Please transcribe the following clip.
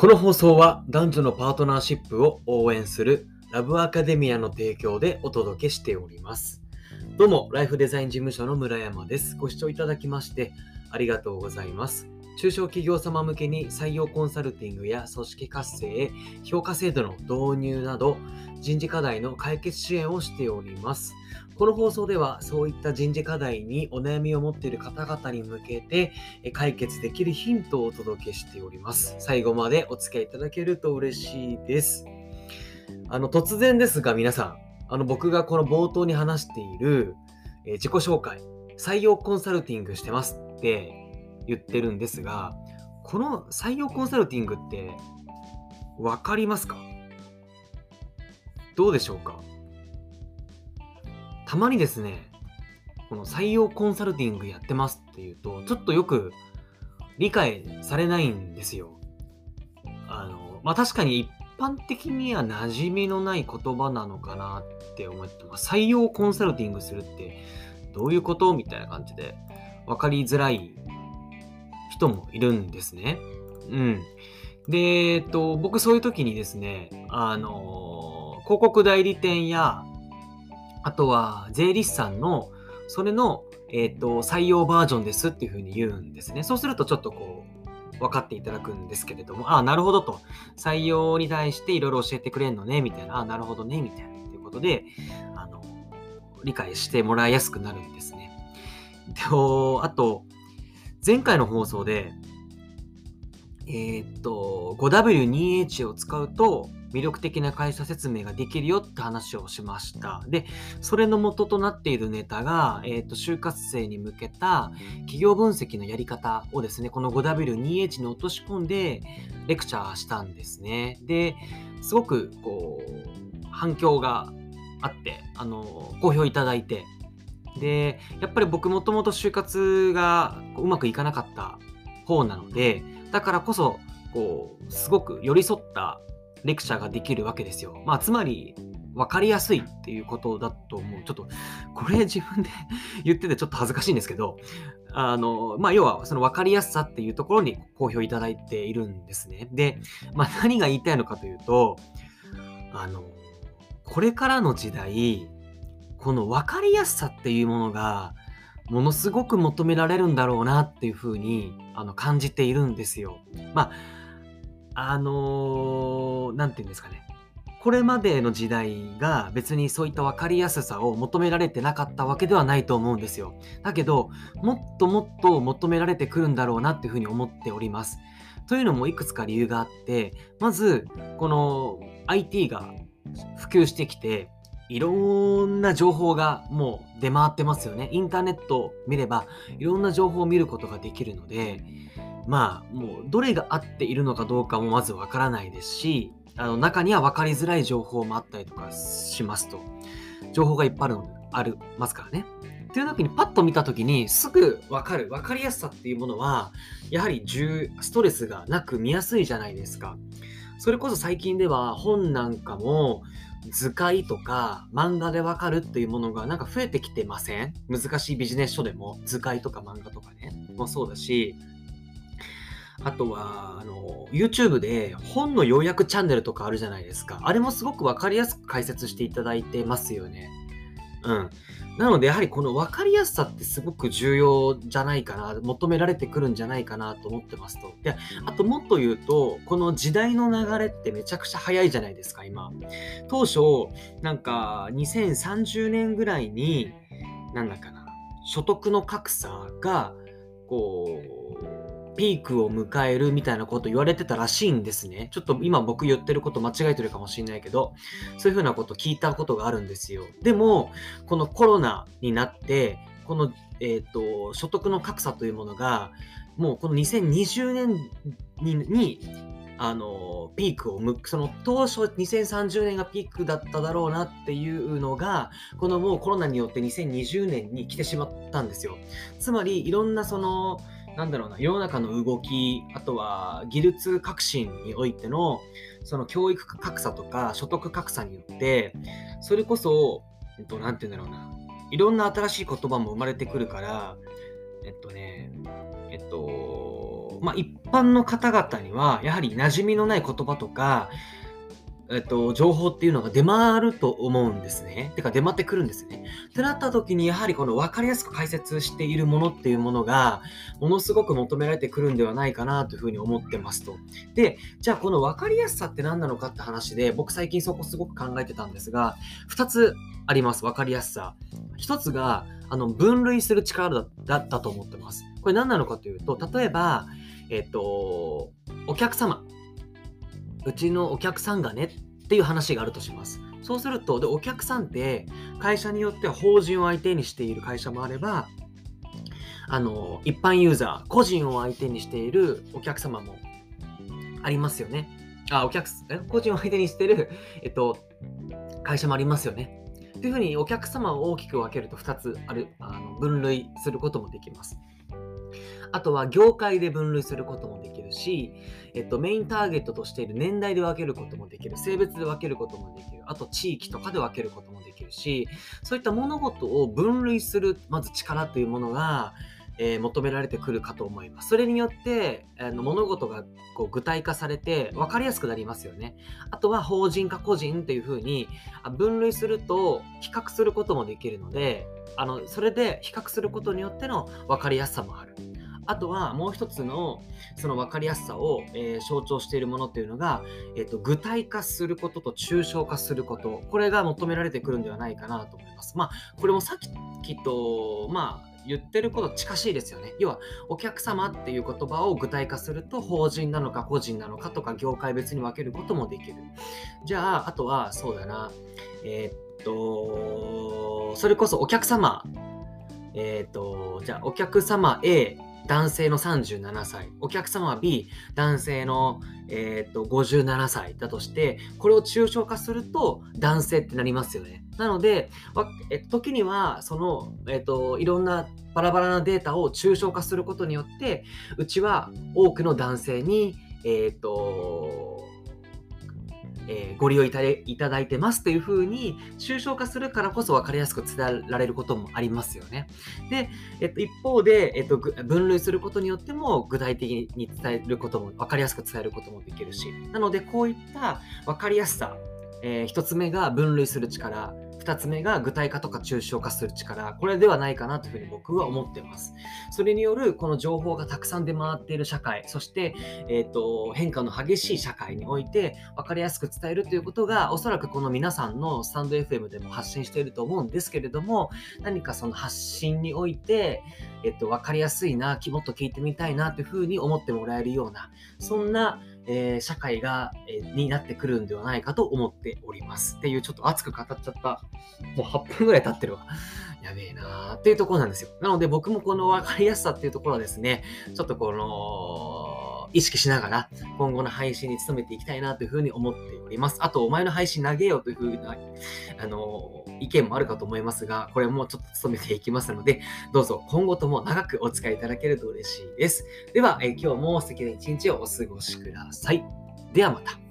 この放送は男女のパートナーシップを応援するラブアカデミアの提供でお届けしております。どうも、ライフデザイン事務所の村山です。ご視聴いただきましてありがとうございます。中小企業様向けに採用コンサルティングや組織活性、評価制度の導入など人事課題の解決支援をしております。この放送ではそういった人事課題にお悩みを持っている方々に向けて解決できるヒントをお届けしております。最後までお付き合いいただけると嬉しいです。あの、突然ですが皆さん、あの、僕がこの冒頭に話している、え自己紹介、採用コンサルティングしてますって言ってるんですが、この採用コンサルティングってわかりますか？どうでしょうか？たまにですね、この採用コンサルティングやってますっていうと、ちょっとよく理解されないんですよ。あの、まあ、確かに一般的には馴染みのない言葉なのかなって思ってます。採用コンサルティングするってどういうことみたいな感じで分かりづらい人もいるんですね。うん。で、えっと、僕そういう時にですね、あの、広告代理店や、あとは税理士さんの、それの、えっと、採用バージョンですっていうふうに言うんですね。そうするとちょっとこう、分かっていただくんですけれども、ああ、なるほどと。採用に対していろいろ教えてくれんのね、みたいな。ああ、なるほどね、みたいな。ということで、あの、理解してもらいやすくなるんですね。で、あと、前回の放送で、えーっと、5W2H を使うと魅力的な会社説明ができるよって話をしました。で、それの元となっているネタが、えーと、就活生に向けた企業分析のやり方をですね、この 5W2H に落とし込んでレクチャーしたんですね。で、すごくこう、反響があって、あの、好評いただいて、で、やっぱり僕もともと就活がううまくいかなかった方なので、だからこそ、こう、すごく寄り添ったレクチャーができるわけですよ。まあ、つまり、分かりやすいっていうことだと思う。ちょっと、これ自分で言っててちょっと恥ずかしいんですけど、あの、まあ、要は、その分かりやすさっていうところに好評いただいているんですね。で、まあ、何が言いたいのかというと、あの、これからの時代、この分かりやすさっていうものが、ものすごく求められるんだろうなっていうふうにあの感じているんですよ。まあ、あのーなんて言うんですかね。これまでの時代が別にそういった分かりやすさを求められてなかったわけではないと思うんですよ。だけど、もっともっと求められてくるんだろうなっていうふうに思っております。というのもいくつか理由があって、まず、この IT が普及してきて、いろんな情報がもう出回ってますよね。インターネットを見ればいろんな情報を見ることができるので、まあもうどれが合っているのかどうかもまずわからないですし、あの中には分かりづらい情報もあったりとかしますと。情報がいっぱいあるのでありますからね。っていう時にパッと見た時にすぐ分かる分かりやすさっていうものはやはり重ストレスがなく見やすいじゃないですか。それこそ最近では本なんかも図解とか漫画でわかるっていうものがなんか増えてきてません？難しいビジネス書でも図解とか漫画とかねもそうだしあとはあの YouTube で本の要約チャンネルとかあるじゃないですか。あれもすごくわかりやすく解説していただいてますよね。うん。なのでやはりこの分かりやすさってすごく重要じゃないかな求められてくるんじゃないかなと思ってますと。であともっと言うとこの時代の流れってめちゃくちゃ早いじゃないですか今。当初なんか2030年ぐらいになんだかな所得の格差がこうピークを迎えるみたいなこと言われてたらしいんですね。ちょっと今僕言ってること間違えてるかもしれないけど、そういうふうなこと聞いたことがあるんですよ。でも、このコロナになって、この、えっ、と、所得の格差というものが、もうこの2020年ににあのピークをむその当初2030年がピークだっただろうなっていうのがこのもうコロナによって2020年に来てしまったんですよつまりいろんなそのなんだろうな世の中の動きあとは技術革新においてのその教育格差とか所得格差によってそれこそ、えっと、なて言うんだろうないろんな新しい言葉も生まれてくるからえっとねえっとまあ、一般の方々には、やはり馴染みのない言葉とか、えっと、情報っていうのが出回ると思うんですね。てか出回ってくるんですね。ってなった時にやはりこの分かりやすく解説しているものっていうものがものすごく求められてくるんではないかなというふうに思ってますと。で、じゃあこの分かりやすさって何なのかって話で僕最近そこすごく考えてたんですが2つあります。分かりやすさ。1つがあの分類する力だったと思ってます。これ何なのかというと例えば、えっと、お客様うちのお客さんがねっていう話があるとします。そうすると、でお客さんって会社によっては法人を相手にしている会社もあれば、あの一般ユーザー、個人を相手にしているお客様もありますよね。あ、お客え？個人を相手にしている、えっと、会社もありますよね。というふうにお客様を大きく分けると2つあるあの分類することもできます。あとは業界で分類することもでし、えっと、メインターゲットとしている年代で分けることもできる、性別で分けることもできる、あと地域とかで分けることもできるし、そういった物事を分類する、まず力というものが、えー、求められてくるかと思います。それによって、あの物事がこう具体化されて分かりやすくなりますよね。あとは法人か個人っていうふうに分類すると比較することもできるので、あのそれで比較することによっての分かりやすさもある。あとはもう一つのその分かりやすさを、えー、象徴しているものっていうのが、えーと、具体化することと抽象化することこれが求められてくるんではないかなと思います。まあこれもさっきとまあ言ってること近しいですよね。要はお客様っていう言葉を具体化すると法人なのか個人なのかとか業界別に分けることもできる。じゃああとはそうだなえー、っとそれこそお客様えー、っとじゃあお客様 A 男性の37歳、お客様は B、男性の、えー、と57歳だとして、これを抽象化すると男性ってなりますよね。なので、え時にはその、えーと、いろんなバラバラなデータを抽象化することによって、うちは多くの男性に、えっ、と、えー、ご利用いただいてますというふうに抽象化するからこそ分かりやすく伝えられることもありますよね。で、えっと、一方で、えっと、分類することによっても具体的に伝えることも分かりやすく伝えることもできるしなのでこういった分かりやすさ、えー、1つ目が分類する力。2つ目が具体化とか抽象化する力、これではないかなというふうに僕は思ってます。それによるこの情報がたくさん出回っている社会、そして、えーと、変化の激しい社会において分かりやすく伝えるということが、おそらくこの皆さんのスタンド FM でも発信していると思うんですけれども、何かその発信において、えっ、ー、と、分かりやすいな、もっと聞いてみたいなというふうに思ってもらえるような、そんなえー、社会が、えー、になってくるんではないかと思っております。っていうちょっと熱く語っちゃった。もう8分ぐらい経ってるわ。やべえなーっていうところなんですよ。なので僕もこの分かりやすさっていうところはですね、ちょっとこの、意識しながら今後の配信に努めていきたいなというふうに思っております。あと、お前の配信投げようというふうな、あの、意見もあるかと思いますが、これもちょっと努めていきますので、どうぞ今後とも長くお使いいただけると嬉しいです。では、え今日も素敵な一日をお過ごしください。ではまた。